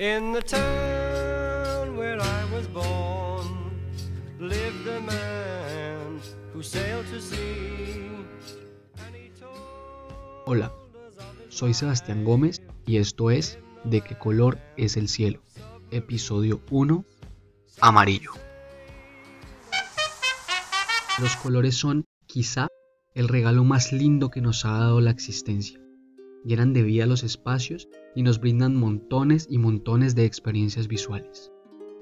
In the town where I was born lived a man who sailed to sea. and he told Hola, soy Sebastián Gómez y esto es De qué color es el cielo, episodio 1, amarillo. Los colores son, quizá, el regalo más lindo que nos ha dado la existencia. Llenan de vida los espacios y nos brindan montones y montones de experiencias visuales.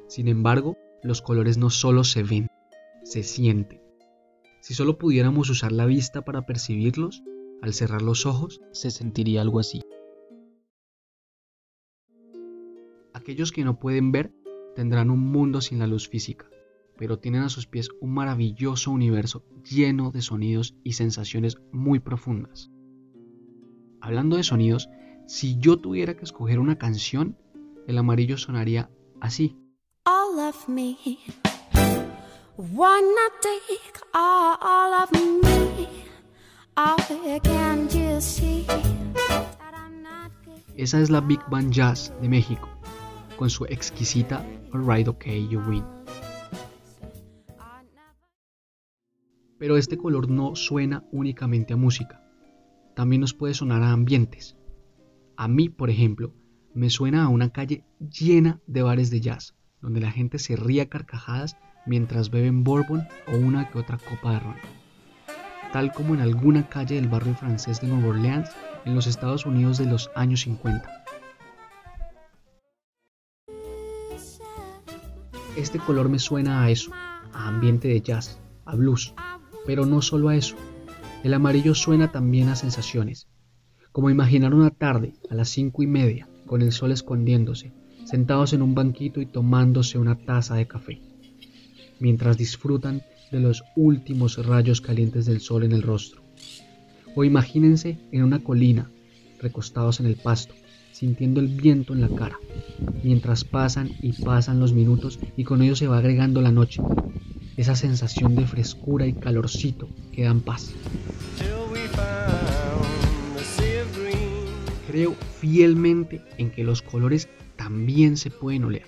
Sin embargo, los colores no solo se ven, se sienten. Si solo pudiéramos usar la vista para percibirlos, al cerrar los ojos se sentiría algo así. Aquellos que no pueden ver tendrán un mundo sin la luz física, pero tienen a sus pies un maravilloso universo lleno de sonidos y sensaciones muy profundas. Hablando de sonidos, si yo tuviera que escoger una canción, el amarillo sonaría así. all of me. Wanna take all of me. Can't you see that I'm not good? Esa es la Big Band Jazz de México, con su exquisita Alright OK You Win. Pero este color no suena únicamente a música, también nos puede sonar a ambientes. A mí, por ejemplo, me suena a una calle llena de bares de jazz, donde la gente se ríe a carcajadas mientras beben bourbon o una que otra copa de ron. Tal como en alguna calle del barrio francés de Nueva Orleans en los Estados Unidos de los años 50. Este color me suena a eso, a ambiente de jazz, a blues, pero no solo a eso. El amarillo suena también a sensaciones, como imaginar una tarde a las cinco y media, con el sol escondiéndose, sentados en un banquito y tomándose una taza de café, mientras disfrutan de los últimos rayos calientes del sol en el rostro. O imagínense en una colina, recostados en el pasto, sintiendo el viento en la cara, mientras pasan y pasan los minutos y con ello se va agregando la noche, esa sensación de frescura y calorcito que dan paz. Creo fielmente en que los colores también se pueden oler.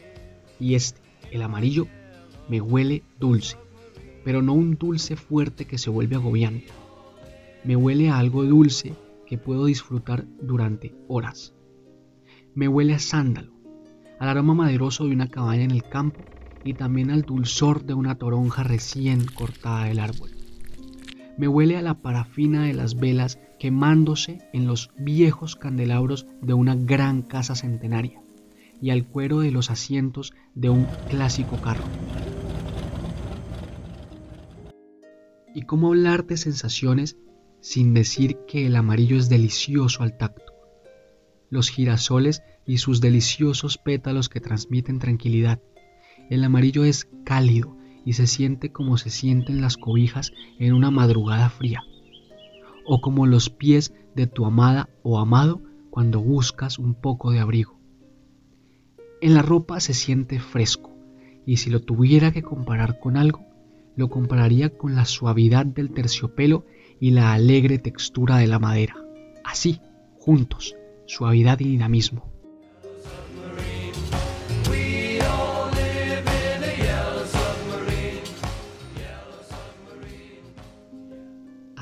Y este, el amarillo, me huele dulce, pero no un dulce fuerte que se vuelve agobiante. Me huele a algo dulce que puedo disfrutar durante horas. Me huele a sándalo, al aroma maderoso de una cabaña en el campo y también al dulzor de una toronja recién cortada del árbol. Me huele a la parafina de las velas quemándose en los viejos candelabros de una gran casa centenaria y al cuero de los asientos de un clásico carro. ¿Y cómo hablar de sensaciones sin decir que el amarillo es delicioso al tacto? Los girasoles y sus deliciosos pétalos que transmiten tranquilidad. El amarillo es cálido y se siente como se sienten las cobijas en una madrugada fría, o como los pies de tu amada o amado cuando buscas un poco de abrigo. En la ropa se siente fresco, y si lo tuviera que comparar con algo, lo compararía con la suavidad del terciopelo y la alegre textura de la madera. Así, juntos, suavidad y dinamismo.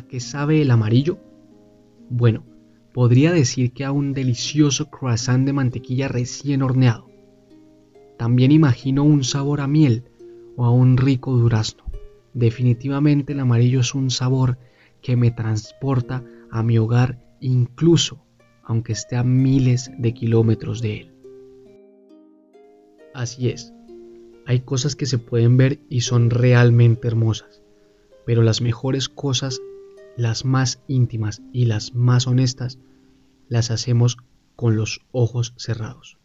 Qué sabe el amarillo? Bueno, podría decir que a un delicioso croissant de mantequilla recién horneado. También imagino un sabor a miel o a un rico durazno. Definitivamente el amarillo es un sabor que me transporta a mi hogar incluso aunque esté a miles de kilómetros de él. Así es, hay cosas que se pueden ver y son realmente hermosas, pero las mejores cosas, las más íntimas y las más honestas, las hacemos con los ojos cerrados.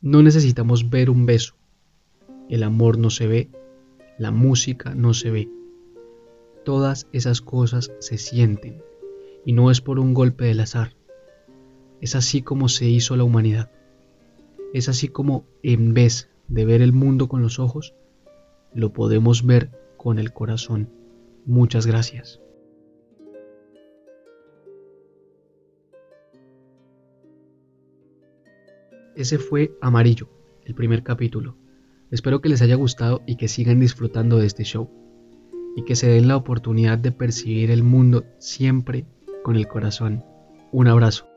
No necesitamos ver un beso, el amor no se ve, la música no se ve. Todas esas cosas se sienten y no es por un golpe del azar. Es así como se hizo la humanidad. Es así como en vez de ver el mundo con los ojos, lo podemos ver con el corazón. Muchas gracias. Ese fue Amarillo, el primer capítulo. Espero que les haya gustado y que sigan disfrutando de este show. Y que se den la oportunidad de percibir el mundo siempre con el corazón. Un abrazo.